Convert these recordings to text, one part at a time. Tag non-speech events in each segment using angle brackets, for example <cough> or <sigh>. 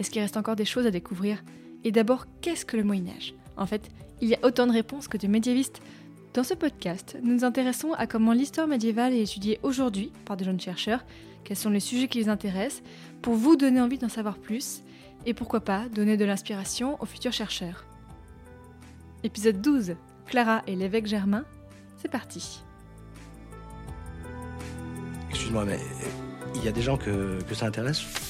Est-ce qu'il reste encore des choses à découvrir? Et d'abord, qu'est-ce que le Moyen Âge En fait, il y a autant de réponses que de médiévistes. Dans ce podcast, nous nous intéressons à comment l'histoire médiévale est étudiée aujourd'hui par de jeunes chercheurs, quels sont les sujets qui les intéressent, pour vous donner envie d'en savoir plus, et pourquoi pas donner de l'inspiration aux futurs chercheurs. Épisode 12, Clara et l'évêque Germain, c'est parti. Excuse-moi, mais il y a des gens que, que ça intéresse?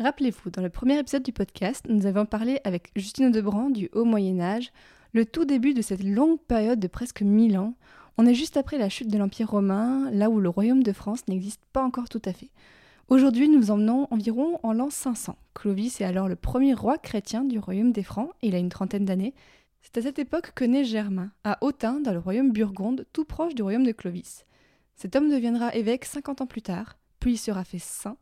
Rappelez-vous, dans le premier épisode du podcast, nous avons parlé avec Justine Debrand du Haut Moyen Âge, le tout début de cette longue période de presque 1000 ans. On est juste après la chute de l'Empire romain, là où le royaume de France n'existe pas encore tout à fait. Aujourd'hui, nous emmenons environ en l'an 500. Clovis est alors le premier roi chrétien du royaume des Francs, il a une trentaine d'années. C'est à cette époque que naît Germain, à Autun, dans le royaume burgonde, tout proche du royaume de Clovis. Cet homme deviendra évêque 50 ans plus tard, puis il sera fait saint,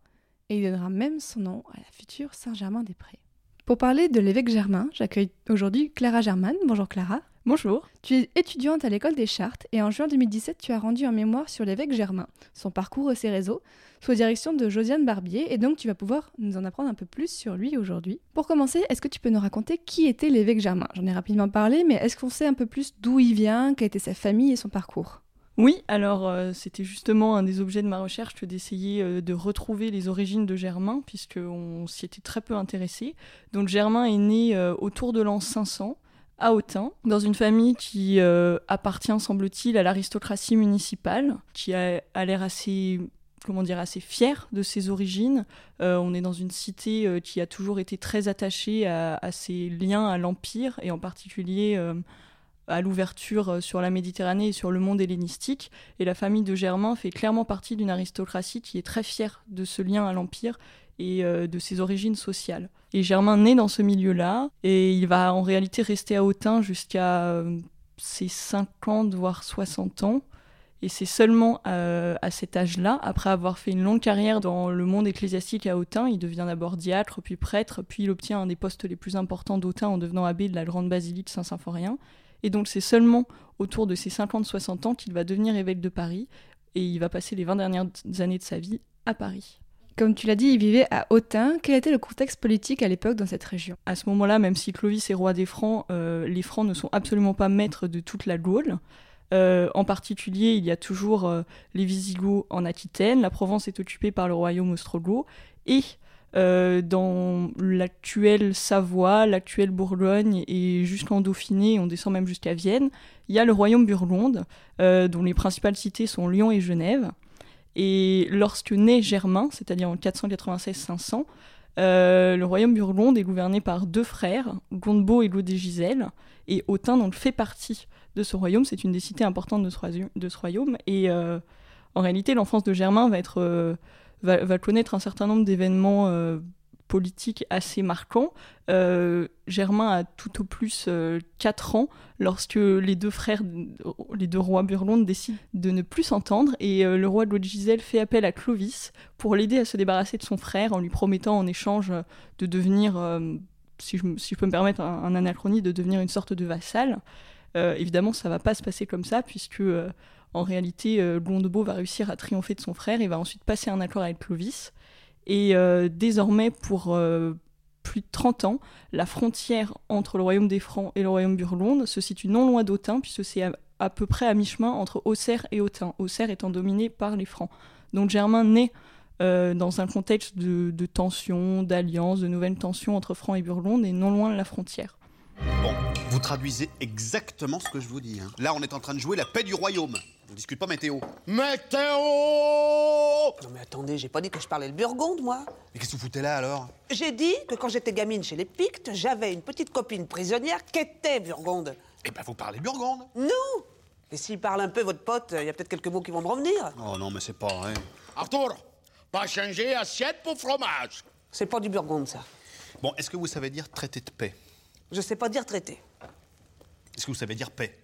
et il donnera même son nom à la future Saint-Germain-des-Prés. Pour parler de l'évêque Germain, j'accueille aujourd'hui Clara Germain. Bonjour Clara. Bonjour. Tu es étudiante à l'école des Chartes et en juin 2017, tu as rendu un mémoire sur l'évêque Germain, son parcours et ses réseaux, sous la direction de Josiane Barbier, et donc tu vas pouvoir nous en apprendre un peu plus sur lui aujourd'hui. Pour commencer, est-ce que tu peux nous raconter qui était l'évêque Germain? J'en ai rapidement parlé, mais est-ce qu'on sait un peu plus d'où il vient, quelle était sa famille et son parcours? Oui, alors euh, c'était justement un des objets de ma recherche que d'essayer euh, de retrouver les origines de Germain, puisqu'on s'y était très peu intéressé. Donc Germain est né euh, autour de l'an 500 à Autun, dans une famille qui appartient, semble-t-il, à l'aristocratie municipale, qui a, a l'air assez comment dire, assez fière de ses origines. On est dans une cité qui a toujours été très attachée à, ses liens à l'Empire, et en particulier à l'ouverture euh, sur la Méditerranée et sur le monde hellénistique. Et la famille de Germain fait clairement partie d'une aristocratie qui est très fière de ce lien à l'Empire et euh, de ses origines sociales. Et Germain naît dans ce milieu-là, et il va en réalité rester à Autun jusqu'à euh, ses 50 voire 60 ans. Et c'est seulement euh, à cet âge-là, après avoir fait une longue carrière dans le monde ecclésiastique à Autun, il devient d'abord diacre, puis prêtre, puis il obtient un des postes les plus importants d'Autun en devenant abbé de la grande basilique Saint-Symphorien. Et donc c'est seulement autour de ses 50-60 ans qu'il va devenir évêque de Paris, et il va passer les 20 dernières années de sa vie à Paris. Comme tu l'as dit, il vivait à Autun. Quel était le contexte politique à l'époque dans cette région? À ce moment-là, même si Clovis est roi des Francs, euh, les Francs ne sont absolument pas maîtres de toute la Gaule. Euh, en particulier, il y a toujours euh, les Visigoths en Aquitaine, la Provence est occupée par le royaume ostrogoth, et euh, dans l'actuelle Savoie, l'actuelle Bourgogne et jusqu'en Dauphiné, on descend même jusqu'à Vienne, il y a le royaume burgonde, euh, dont les principales cités sont Lyon et Genève. Et lorsque naît Germain, c'est-à-dire en 496-500, euh, le royaume burgonde est gouverné par deux frères, Gondebaud et Louis-de-Gisèle, et Autun donc fait partie de ce royaume. C'est une des cités importantes de ce, royaume. Et en réalité, l'enfance de Germain va, être, va, connaître un certain nombre d'événements euh, politiques assez marquants. Euh, Germain a tout au plus 4 ans lorsque les deux frères, les deux rois burgondes décident de ne plus s'entendre et le roi de Gisèle fait appel à Clovis pour l'aider à se débarrasser de son frère en lui promettant en échange de devenir, si je, peux me permettre un, un anachronie, de devenir une sorte de vassal. Euh, évidemment, ça va pas se passer comme ça, puisque euh, en réalité, euh, Gondebaud va réussir à triompher de son frère et va ensuite passer un accord avec Clovis. Et désormais, pour plus de 30 ans, la frontière entre le royaume des Francs et le royaume burgonde se situe non loin d'Autun, puisque c'est à, peu près à mi-chemin entre Auxerre et Autun, Auxerre étant dominé par les Francs. Donc Germain naît euh, dans un contexte de, de tensions, d'alliances, de nouvelles tensions entre Francs et Burgonde, et non loin de la frontière. Bon, vous traduisez exactement ce que je vous dis. Hein. Là, on est en train de jouer la paix du royaume. On discute pas météo. Météo Non mais attendez, j'ai pas dit que je parlais le burgonde, moi. Mais qu'est-ce que vous foutez là, alors? J'ai dit que quand j'étais gamine chez les Pictes, j'avais une petite copine prisonnière qui était burgonde. Eh ben, vous parlez burgonde Non Et s'il parle un peu, votre pote, il y a peut-être quelques mots qui vont me revenir. Oh non, mais c'est pas vrai. Arthur Pas changer assiette pour fromage. C'est pas du Burgonde, ça. Bon, est-ce que vous savez dire traité de paix? Je sais pas dire traité. Est-ce que vous savez dire paix?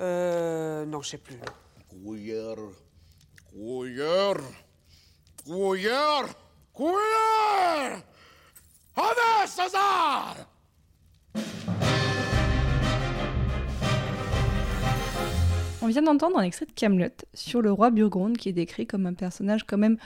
Euh. Non, je sais plus. Couilleur, couilleur, couilleur, couilleur Avec César On vient d'entendre un extrait de Camelot sur le roi Burgonde qui est décrit comme un personnage quand même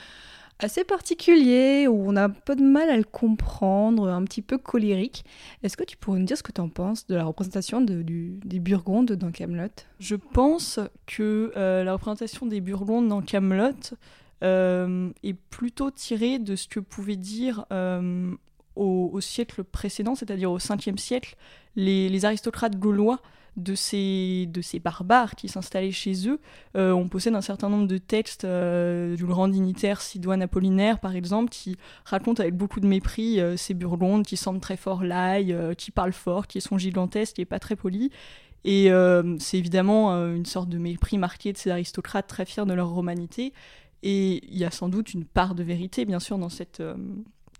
assez particulier où on a un peu de mal à le comprendre, un petit peu colérique. Est-ce que tu pourrais nous dire ce que tu en penses de la représentation des Burgondes dans Camelot? Je pense que euh, la représentation des Burgondes dans Camelot euh, est plutôt tirée de ce que pouvaient dire euh, au, siècle précédent, c'est-à-dire au 5e siècle, les aristocrates gaulois de ces, de ces barbares qui s'installaient chez eux. Euh, on possède un certain nombre de textes euh, du grand dignitaire Sidoine Apollinaire, par exemple, qui raconte avec beaucoup de mépris euh, ces Burgondes qui sentent très fort l'ail, qui parlent fort, qui sont gigantesques et pas très polis. Et c'est évidemment une sorte de mépris marqué de ces aristocrates très fiers de leur romanité. Et il y a sans doute une part de vérité, bien sûr, dans cette,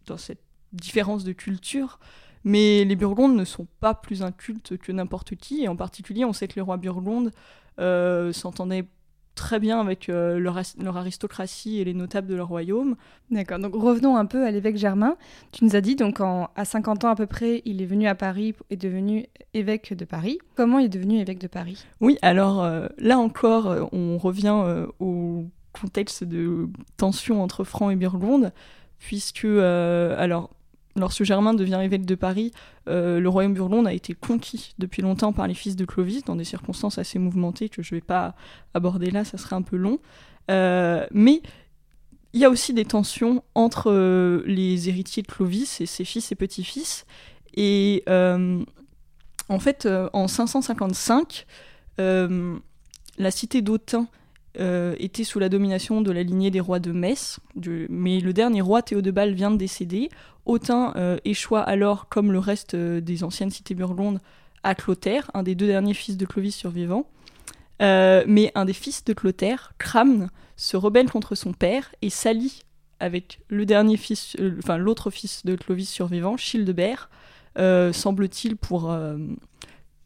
dans cette différence de culture. Mais les Burgondes ne sont pas plus incultes que n'importe qui. Et en particulier, on sait que les rois burgondes euh, s'entendaient très bien avec euh, leur, aristocratie et les notables de leur royaume. D'accord, donc revenons un peu à l'évêque Germain. Tu nous as dit, donc en- à 50 ans à peu près, il est venu à Paris et est devenu évêque de Paris. Comment il est devenu évêque de Paris? Oui, alors euh, là encore, on revient euh, au contexte de tension entre Francs et Burgonde, puisque, alors, lorsque Germain devient évêque de Paris, euh, le royaume burgonde a été conquis depuis longtemps par les fils de Clovis, dans des circonstances assez mouvementées que je ne vais pas aborder là, ça serait un peu long. Euh, mais il y a aussi des tensions entre euh, les héritiers de Clovis et ses fils et petits-fils. Et en fait, en 555, euh, la cité d'Autun euh, était sous la domination de la lignée des rois de Metz, mais le dernier roi Théodebal vient de décéder. Autun euh, échoua alors, comme le reste euh, des anciennes cités burgondes, à Clotaire, un des deux derniers fils de Clovis survivants. Mais un des fils de Clotaire, Cramne, se rebelle contre son père et s'allie avec le dernier fils, enfin l'autre fils de Clovis survivant, Childebert, semble-t-il pour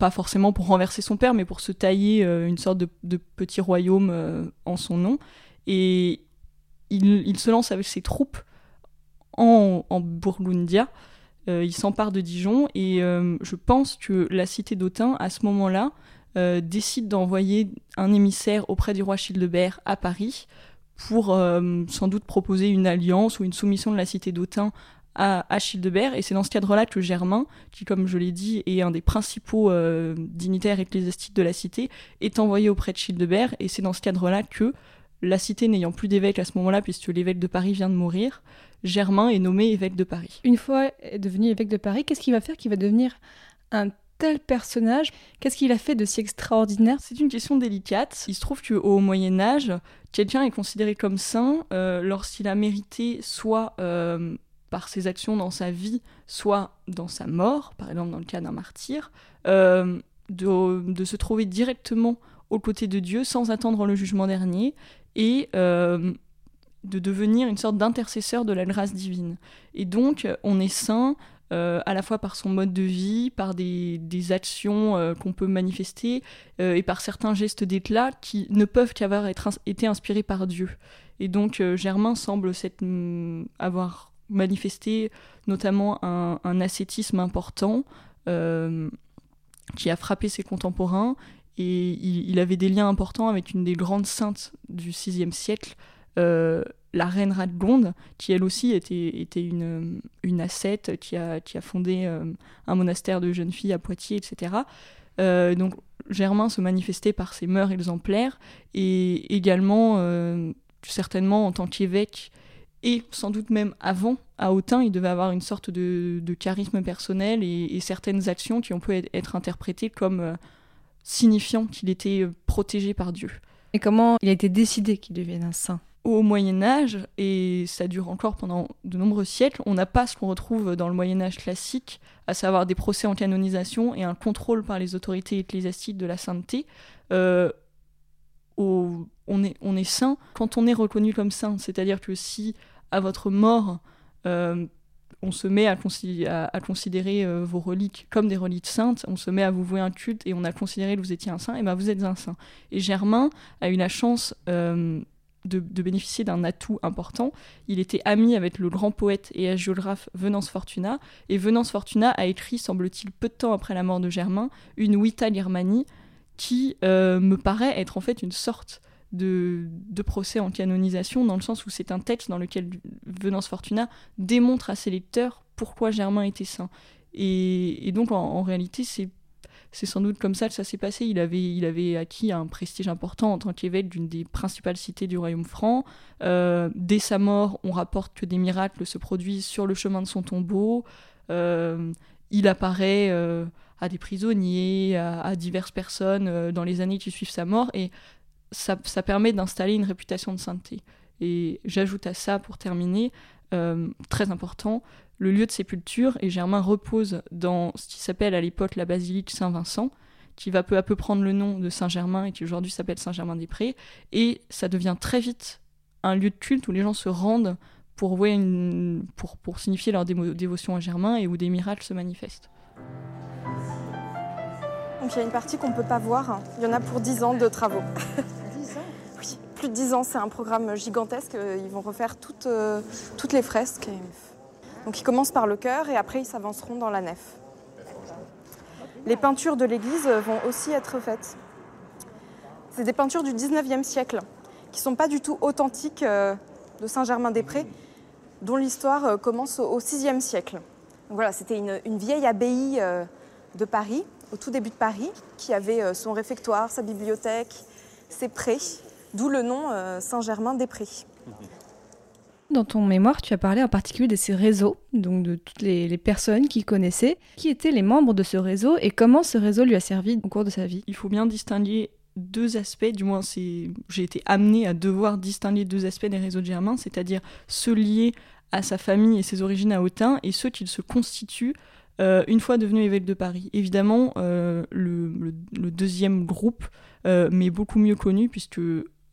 pas forcément pour renverser son père, mais pour se tailler euh, une sorte de, petit royaume euh, en son nom. Et il, se lance avec ses troupes en, en Burgundia. Euh, il s'empare de Dijon et je pense que la cité d'Autun, à ce moment-là, décide d'envoyer un émissaire auprès du roi Childebert à Paris pour sans doute proposer une alliance ou une soumission de la cité d'Autun à, à Childebert. Et c'est dans ce cadre-là que Germain, qui, comme je l'ai dit, est un des principaux euh, dignitaires ecclésiastiques de la cité, est envoyé auprès de Childebert. Et c'est dans ce cadre-là que, la cité n'ayant plus d'évêque à ce moment-là, puisque l'évêque de Paris vient de mourir, Germain est nommé évêque de Paris. Une fois devenu évêque de Paris, qu'est-ce qu'il va faire? Qui va devenir un tel personnage? Qu'est-ce qu'il a fait de si extraordinaire? C'est une question délicate. Il se trouve qu'au Moyen Âge, quelqu'un est considéré comme saint euh, lorsqu'il a mérité soit euh, par ses actions dans sa vie, soit dans sa mort, par exemple dans le cas d'un martyr, euh, de, se trouver directement aux côtés de Dieu sans attendre le jugement dernier et euh, de devenir une sorte d'intercesseur de la grâce divine. Et donc, on est saint euh, à la fois par son mode de vie, par des, actions qu'on peut manifester et par certains gestes d'éclat qui ne peuvent qu'avoir été inspirés par Dieu. Et donc, Germain semble mm, avoir manifesté notamment un, ascétisme important euh, qui a frappé ses contemporains. Et il, avait des liens importants avec une des grandes saintes du VIe siècle, euh, la reine Radegonde, qui elle aussi était, était une, ascète, qui a, qui a fondé euh, un monastère de jeunes filles à Poitiers, etc. Donc Germain se manifestait par ses mœurs exemplaires et également, certainement en tant qu'évêque, et sans doute même avant, à Autun, il devait avoir une sorte de, de charisme personnel et, et certaines actions qui ont pu être, interprétées comme euh, signifiant qu'il était euh, protégé par Dieu. Et comment il a été décidé qu'il devienne un saint? Au Moyen Âge, et ça dure encore pendant de nombreux siècles, on n'a pas ce qu'on retrouve dans le Moyen Âge classique, à savoir des procès en canonisation et un contrôle par les autorités ecclésiastiques de la sainteté. Euh, on, est, on est saint quand on est reconnu comme saint. C'est-à-dire que si à votre mort, euh, on se met à, considérer euh, vos reliques comme des reliques saintes, on se met à vous vouer un culte et on a considéré que vous étiez un saint, et ben vous êtes un saint. Et Germain a eu la chance euh, de, bénéficier d'un atout important. Il était ami avec le grand poète et hagiographe Venance Fortuna, et Venance Fortuna a écrit, semble-t-il, peu de temps après la mort de Germain, une Vita Germani qui me paraît être en fait une sorte de, procès en canonisation, dans le sens où c'est un texte dans lequel Venance Fortuna démontre à ses lecteurs pourquoi Germain était saint. Et, donc, en, réalité, c'est c'est sans doute comme ça que ça s'est passé. Il avait, il avait acquis un prestige important en tant qu'évêque d'une des principales cités du royaume franc. Euh, dès sa mort, on rapporte que des miracles se produisent sur le chemin de son tombeau. Euh, il apparaît euh, à des prisonniers, à, à diverses personnes dans les années qui suivent sa mort. Et ça, permet d'installer une réputation de sainteté. Et j'ajoute à ça, pour terminer, euh, très important, le lieu de sépulture, et Germain repose dans ce qui s'appelle à l'époque la basilique Saint-Vincent, qui va peu à peu prendre le nom de Saint-Germain et qui aujourd'hui s'appelle Saint-Germain-des-Prés, et ça devient très vite un lieu de culte où les gens se rendent pour, signifier leur dévotion à Germain et où des miracles se manifestent. Donc il y a une partie qu'on ne peut pas voir, il y en a pour 10 ans de travaux. <laughs> plus de 10 ans. C'est un programme gigantesque. Ils vont refaire toutes, euh, les fresques. Donc ils commencent par le chœur et après ils s'avanceront dans la nef. Les peintures de l'église vont aussi être faites. C'est des peintures du 19e siècle qui ne sont pas du tout authentiques euh, de Saint-Germain-des-Prés, dont l'histoire euh, commence au 6e siècle. Donc voilà, c'était une, une, vieille abbaye de Paris, au tout début de Paris, qui avait son réfectoire, sa bibliothèque, ses prés, d'où le nom euh, Saint-Germain-des-Prés. Dans ton mémoire, tu as parlé en particulier de ces réseaux, donc de toutes les, personnes qu'il connaissait, qui étaient les membres de ce réseau et comment ce réseau lui a servi au cours de sa vie? Il faut bien distinguer deux aspects, du moins j'ai été amené à devoir distinguer deux aspects des réseaux de Germain, c'est-à-dire ceux liés à sa famille et ses origines à Autun et ceux qu'il se constitue euh, une fois devenu évêque de Paris. Évidemment, euh, le, deuxième groupe mais beaucoup mieux connu puisque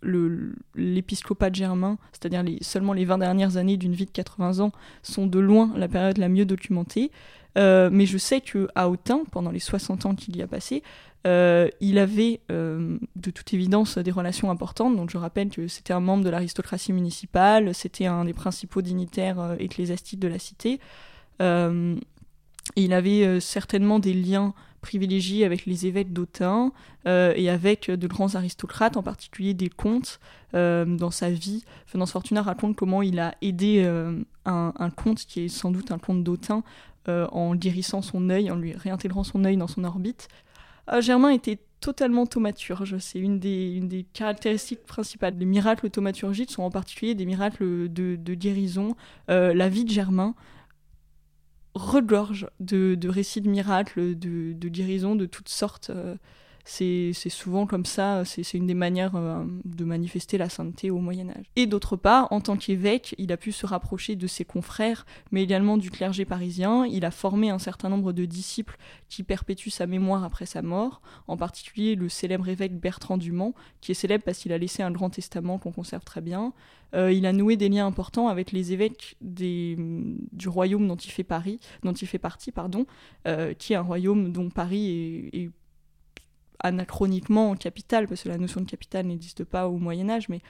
l'épiscopat germain, c'est-à-dire seulement les 20 dernières années d'une vie de 80 ans, sont de loin la période la mieux documentée. Euh, mais je sais qu'à Autun, pendant les 60 ans qu'il y a passé, euh, il avait euh, de toute évidence des relations importantes. Donc je rappelle que c'était un membre de l'aristocratie municipale, c'était un des principaux dignitaires ecclésiastiques de la cité. il avait certainement des liens privilégié avec les évêques d'Autun euh, et avec de grands aristocrates, en particulier des comtes, euh, dans sa vie. Venance Fortuna raconte comment il a aidé euh, un, comte, qui est sans doute un comte d'Autun, en guérissant son œil, en lui réintégrant son œil dans son orbite. Germain était totalement thaumaturge. C'est une des, une des caractéristiques principales. Les miracles thaumaturgiques sont en particulier des miracles de guérison. la vie de Germain, regorge de, récits de miracles, de, de guérisons de toutes sortes. C'est souvent comme ça, c'est une des manières euh, de manifester la sainteté au Moyen Âge. Et d'autre part, en tant qu'évêque, il a pu se rapprocher de ses confrères, mais également du clergé parisien. Il a formé un certain nombre de disciples qui perpétuent sa mémoire après sa mort, en particulier le célèbre évêque Bertrand Dumont, qui est célèbre parce qu'il a laissé un grand testament qu'on conserve très bien. Euh, il a noué des liens importants avec les évêques du royaume dont il fait, Paris, dont il fait partie, pardon, euh, qui est un royaume dont Paris est anachroniquement capitale, parce que la notion de capitale n'existe pas au Moyen Âge, mais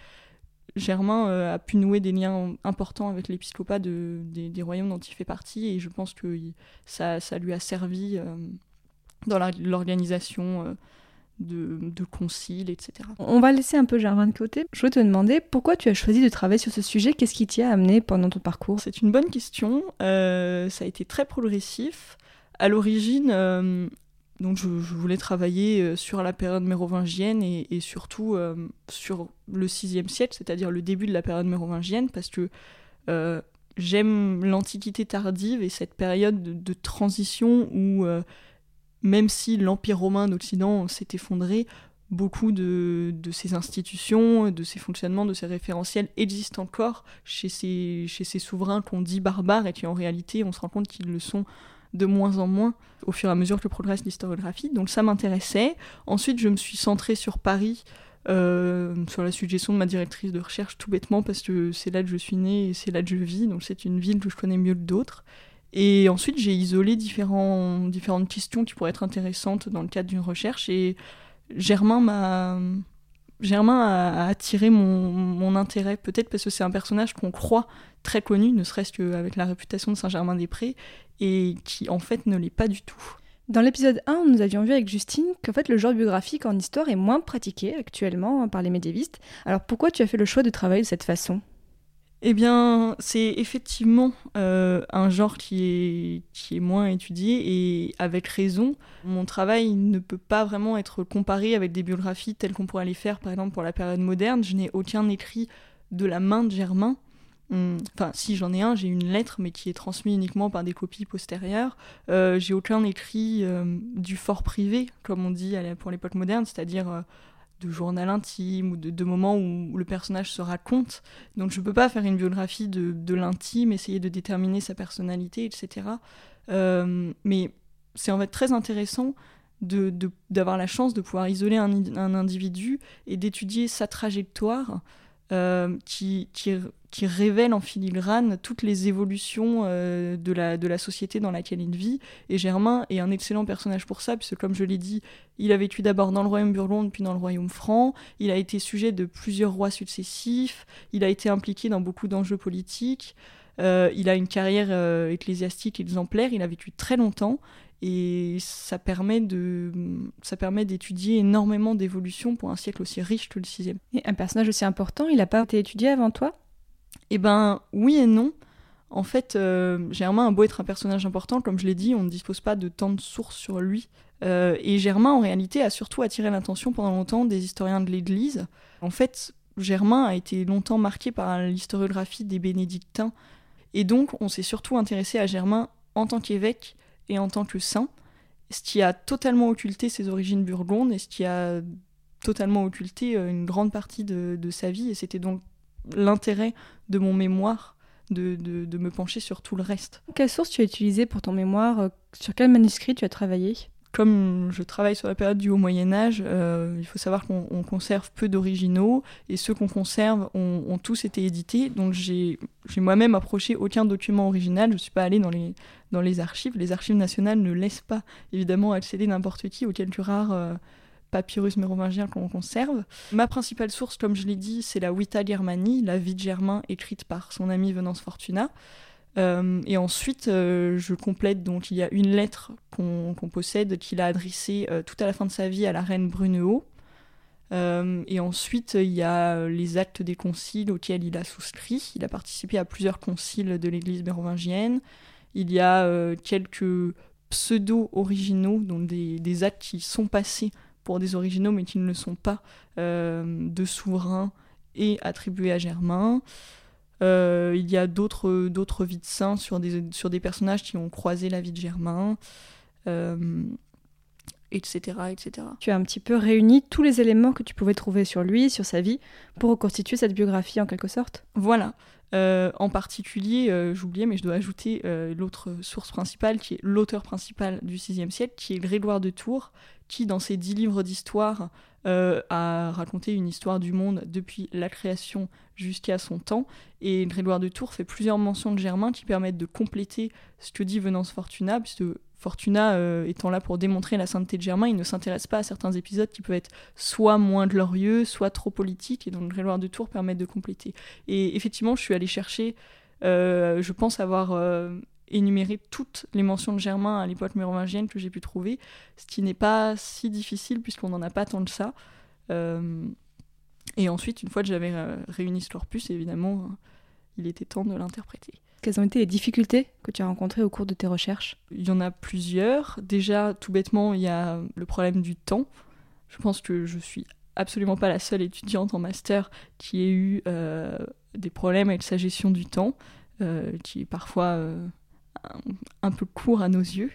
Germain euh, a pu nouer des liens importants avec l'épiscopat de, des, royaumes dont il fait partie, et je pense que ça, ça, lui a servi euh, dans l'organisation euh, de, de, conciles, etc. On va laisser un peu Germain de côté. Je voulais te demander pourquoi tu as choisi de travailler sur ce sujet, qu'est-ce qui t'y a amené pendant ton parcours? C'est une bonne question, ça a été très progressif. À l'origine, donc je, voulais travailler euh, sur la période mérovingienne et, surtout euh, sur le VIe siècle, c'est-à-dire le début de la période mérovingienne, parce que euh, j'aime l'Antiquité tardive et cette période de, transition où, même si l'Empire romain d'Occident s'est effondré, beaucoup de, ces institutions, de ces fonctionnements, de ces référentiels existent encore chez ces souverains qu'on dit barbares et qui en réalité on se rend compte qu'ils le sont de moins en moins au fur et à mesure que progresse l'historiographie. Donc ça m'intéressait. Ensuite, je me suis centrée sur Paris euh, sur la suggestion de ma directrice de recherche, tout bêtement, parce que c'est là que je suis née et c'est là que je vis, donc c'est une ville que je connais mieux que d'autres. Et ensuite, j'ai isolé différentes questions qui pourraient être intéressantes dans le cadre d'une recherche, et Germain m'a... Germain a, attiré mon, mon intérêt, peut-être parce que c'est un personnage qu'on croit très connu, ne serait-ce qu'avec la réputation de Saint-Germain-des-Prés, et qui en fait ne l'est pas du tout. Dans l'épisode 1, nous avions vu avec Justine qu'en fait le genre biographique en histoire est moins pratiqué actuellement par les médiévistes. Alors pourquoi tu as fait le choix de travailler de cette façon? Eh bien, c'est effectivement euh, un genre qui est, moins étudié et avec raison. Mon travail ne peut pas vraiment être comparé avec des biographies telles qu'on pourrait les faire par exemple pour la période moderne. Je n'ai aucun écrit de la main de Germain. Hum, enfin, si j'en ai un, j'ai une lettre, mais qui est transmise uniquement par des copies postérieures. Euh, j'ai aucun écrit euh, du fort privé, comme on dit pour l'époque moderne, c'est-à-dire de journal intime ou de, moments où, le personnage se raconte. Donc je ne peux pas faire une biographie de, l'intime, essayer de déterminer sa personnalité, etc. mais c'est en fait très intéressant d'avoir la chance de pouvoir isoler un, un individu et d'étudier sa trajectoire euh, qui, qui, révèle en filigrane toutes les évolutions euh, de, la, de la société dans laquelle il vit. Et Germain est un excellent personnage pour ça, puisque comme je l'ai dit, il a vécu d'abord dans le royaume burgonde, puis dans le royaume franc. Il a été sujet de plusieurs rois successifs. Il a été impliqué dans beaucoup d'enjeux politiques. Euh, il a une carrière ecclésiastique exemplaire. Il a vécu très longtemps et ça permet de ça permet d'étudier énormément d'évolutions pour un siècle aussi riche que le sixième. Et un personnage aussi important, il n'a pas été étudié avant toi? Eh ben oui et non. En fait, euh, Germain a beau être un personnage important, comme je l'ai dit, on ne dispose pas de tant de sources sur lui. Euh, et Germain, en réalité, a surtout attiré l'attention pendant longtemps des historiens de l'Église. En fait, Germain a été longtemps marqué par l'historiographie des bénédictins. Et donc, on s'est surtout intéressé à Germain en tant qu'évêque et en tant que saint, ce qui a totalement occulté ses origines burgondes et ce qui a totalement occulté euh, une grande partie de, sa vie. Et c'était donc l'intérêt de mon mémoire de, de, me pencher sur tout le reste. Quelle source tu as utilisée pour ton mémoire euh, Sur quel manuscrit tu as travaillé? Comme je travaille sur la période du Haut Moyen Âge, euh, il faut savoir qu'on conserve peu d'originaux et ceux qu'on conserve ont, tous été édités. Donc j'ai moi-même approché aucun document original. Je ne suis pas allée dans les, dans les archives. Les archives nationales ne laissent pas évidemment accéder n'importe qui aux quelques rares euh, papyrus mérovingiens qu'on conserve. Ma principale source, comme je l'ai dit, c'est la Vita Germani, la vie de Germain écrite par son ami Venance Fortuna. Euh, et ensuite, euh, je complète, donc il y a une lettre qu'on possède qu'il a adressée euh, tout à la fin de sa vie à la reine Brunehaut. et ensuite, il y a les actes des conciles auxquels il a souscrit. Il a participé à plusieurs conciles de l'église mérovingienne. Il y a quelques pseudo-originaux, donc des, des, actes qui sont passés pour des originaux mais qui ne le sont pas, de souverains et attribués à Germain. Euh, il y a d'autres, d'autres vies de saints sur des, sur des personnages qui ont croisé la vie de Germain, etc., euh, etc. Tu as un petit peu réuni tous les éléments que tu pouvais trouver sur lui, sur sa vie, pour reconstituer cette biographie en quelque sorte? Voilà. Euh, en particulier, j'oubliais, mais je dois ajouter l'autre source principale, qui est l'auteur principal du VIe siècle, qui est Grégoire de Tours, qui, dans ses dix livres d'histoire, euh, a raconté une histoire du monde depuis la création jusqu'à son temps. Et Grégoire de Tours fait plusieurs mentions de Germain qui permettent de compléter ce que dit Venance Fortuna, puisque Fortuna euh, étant là pour démontrer la sainteté de Germain, il ne s'intéresse pas à certains épisodes qui peuvent être soit moins glorieux, soit trop politiques, et donc Grégoire de Tours permet de compléter. Et effectivement, je suis allée chercher, euh, je pense avoir énumérer toutes les mentions de Germain à l'époque mérovingienne que j'ai pu trouver, ce qui n'est pas si difficile puisqu'on n'en a pas tant de ça. Euh, et ensuite, une fois que j'avais euh, réuni ce corpus, évidemment, euh, il était temps de l'interpréter. Quelles ont été les difficultés que tu as rencontrées au cours de tes recherches? Il y en a plusieurs. Déjà, tout bêtement, il y a le problème du temps. Je pense que je suis absolument pas la seule étudiante en master qui ait eu des problèmes avec sa gestion du temps, qui est parfois un peu court à nos yeux.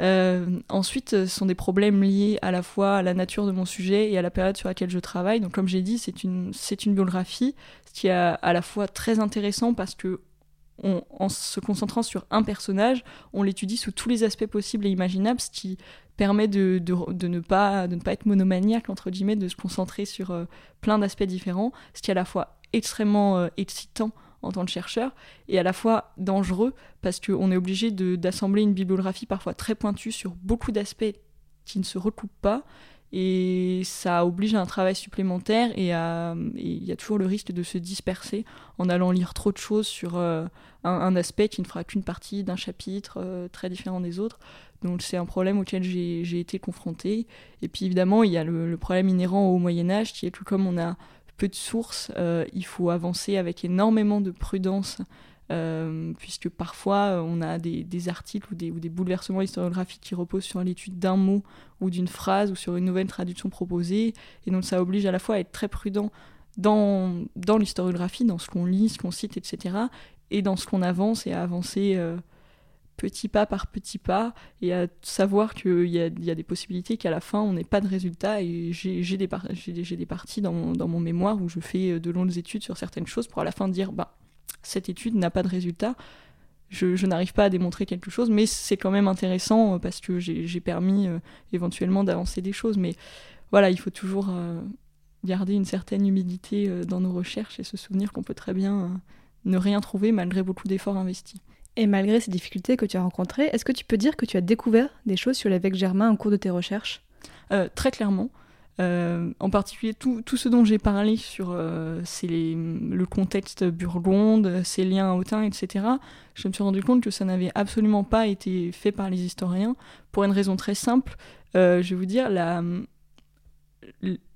Euh, ensuite, ce sont des problèmes liés à la fois à la nature de mon sujet et à la période sur laquelle je travaille. Donc, comme j'ai dit, c'est une, une biographie, ce qui est à, la fois très intéressant parce que en se concentrant sur un personnage, on l'étudie sous tous les aspects possibles et imaginables, ce qui permet de, ne pas, être monomaniaque, entre guillemets, de se concentrer sur euh, plein d'aspects différents, ce qui est à la fois extrêmement euh, excitant en tant que chercheur et à la fois dangereux parce qu'on est obligé d'assembler une bibliographie parfois très pointue sur beaucoup d'aspects qui ne se recoupent pas et ça oblige à un travail supplémentaire et il y a toujours le risque de se disperser en allant lire trop de choses sur euh, un, aspect qui ne fera qu'une partie d'un chapitre euh, très différent des autres. Donc c'est un problème auquel j'ai été confrontée. Et puis évidemment, il y a le, problème inhérent au Moyen Âge qui est que comme on a peu de sources, euh, il faut avancer avec énormément de prudence euh, puisque parfois euh, on a des, articles ou des, bouleversements historiographiques qui reposent sur l'étude d'un mot ou d'une phrase ou sur une nouvelle traduction proposée, et donc ça oblige à la fois à être très prudent dans, l'historiographie, dans ce qu'on lit, ce qu'on cite, etc., et dans ce qu'on avance, et à avancer euh, petit pas par petit pas, et à savoir qu'il y y a des possibilités qu'à la fin on n'ait pas de résultat, et j'ai des, des, parties dans mon, dans mon mémoire où je fais de longues études sur certaines choses pour à la fin dire, bah, cette étude n'a pas de résultat. Je, n'arrive pas à démontrer quelque chose, mais c'est quand même intéressant euh, parce que j'ai permis euh, éventuellement d'avancer des choses. Mais voilà, il faut toujours euh, garder une certaine humilité dans nos recherches et se souvenir qu'on peut très bien ne rien trouver malgré beaucoup d'efforts investis. Et malgré ces difficultés que tu as rencontrées, est-ce que tu peux dire que tu as découvert des choses sur l'évêque Germain au cours de tes recherches? Très clairement. Euh, en particulier, tout, ce dont j'ai parlé sur euh, le contexte burgonde, ses liens à Autun, etc., je me suis rendu compte que ça n'avait absolument pas été fait par les historiens, pour une raison très simple. Euh, je vais vous dire, la,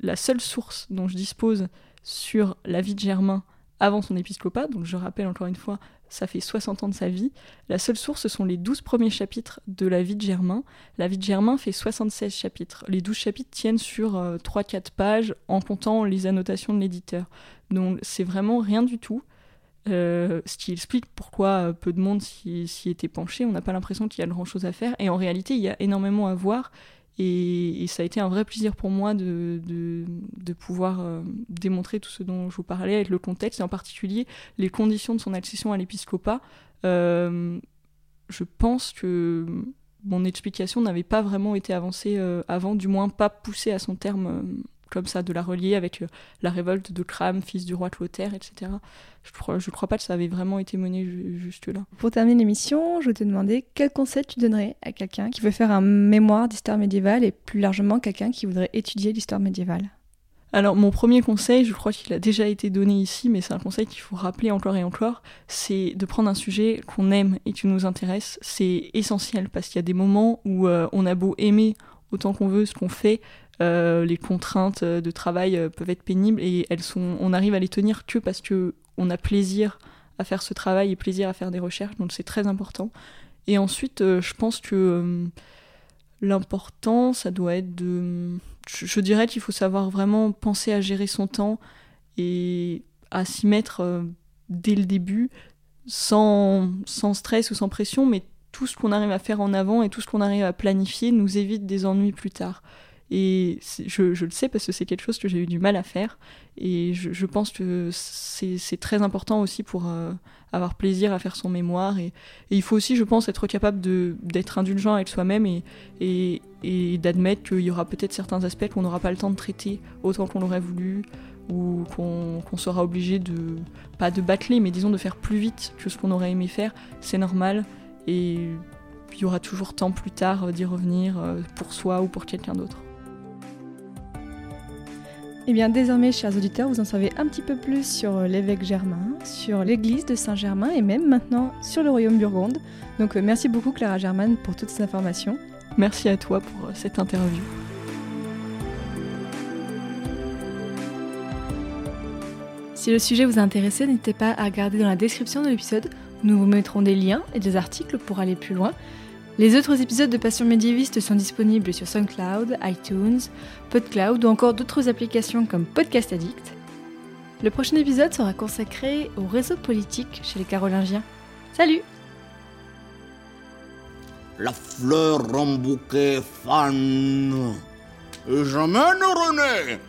la seule source dont je dispose sur la vie de Germain avant son épiscopat, donc je rappelle encore une fois, ça fait 60 ans de sa vie. La seule source, ce sont les 12 premiers chapitres de la vie de Germain. La vie de Germain fait 76 chapitres. Les 12 chapitres tiennent sur 3-4 euh, pages en comptant les annotations de l'éditeur. Donc c'est vraiment rien du tout. Euh, ce qui explique pourquoi euh, peu de monde s'y était penché. On n'a pas l'impression qu'il y a grand chose à faire. Et en réalité, il y a énormément à voir. Et, ça a été un vrai plaisir pour moi de, pouvoir euh, démontrer tout ce dont je vous parlais avec le contexte, et en particulier les conditions de son accession à l'épiscopat. Euh, je pense que mon explication n'avait pas vraiment été avancée euh, avant, du moins pas poussée à son terme comme ça, de la relier avec euh, la révolte de Cram, fils du roi Clotaire, etc. Je ne crois, je crois pas que ça avait vraiment été mené jusque-là. Pour terminer l'émission, je vais te demander quel conseil tu donnerais à quelqu'un qui veut faire un mémoire d'histoire médiévale et plus largement quelqu'un qui voudrait étudier l'histoire médiévale alors mon premier conseil, je crois qu'il a déjà été donné ici, mais c'est un conseil qu'il faut rappeler encore et encore, c'est de prendre un sujet qu'on aime et qui nous intéresse. C'est essentiel parce qu'il y a des moments où euh, on a beau aimer autant qu'on veut ce qu'on fait, euh, les contraintes de travail euh, peuvent être pénibles et elles sont, on arrive à les tenir que parce que on a plaisir à faire ce travail et plaisir à faire des recherches, donc c'est très important. Et ensuite, euh, je pense que l'important, ça doit être de, je, dirais qu'il faut savoir vraiment penser à gérer son temps et à s'y mettre dès le début, sans, sans stress ou sans pression, mais tout ce qu'on arrive à faire en avant et tout ce qu'on arrive à planifier nous évite des ennuis plus tard. Et je, le sais parce que c'est quelque chose que j'ai eu du mal à faire. Et je, pense que c'est très important aussi pour euh, avoir plaisir à faire son mémoire. Et, il faut aussi, je pense, être capable d'être indulgent avec soi-même et, et, d'admettre qu'il y aura peut-être certains aspects qu'on n'aura pas le temps de traiter autant qu'on l'aurait voulu ou qu'on sera obligé de, pas de bâcler, mais disons de faire plus vite que ce qu'on aurait aimé faire. C'est normal. Et il y aura toujours temps plus tard d'y revenir euh, pour soi ou pour quelqu'un d'autre. Eh bien, désormais, chers auditeurs, vous en savez un petit peu plus sur l'évêque Germain, sur l'église de Saint-Germain et même maintenant sur le royaume burgonde. Donc, euh, merci beaucoup, Clara Germain, pour toutes ces informations. Merci à toi pour euh, cette interview. Si le sujet vous a intéressé, n'hésitez pas à regarder dans la description de l'épisode. Nous vous mettrons des liens et des articles pour aller plus loin. Les autres épisodes de Passion médiéviste sont disponibles sur SoundCloud, iTunes, PodCloud ou encore d'autres applications comme Podcast Addict. Le prochain épisode sera consacré au réseau politique chez les Carolingiens. Salut La fleur en bouquet fan. J'emmène René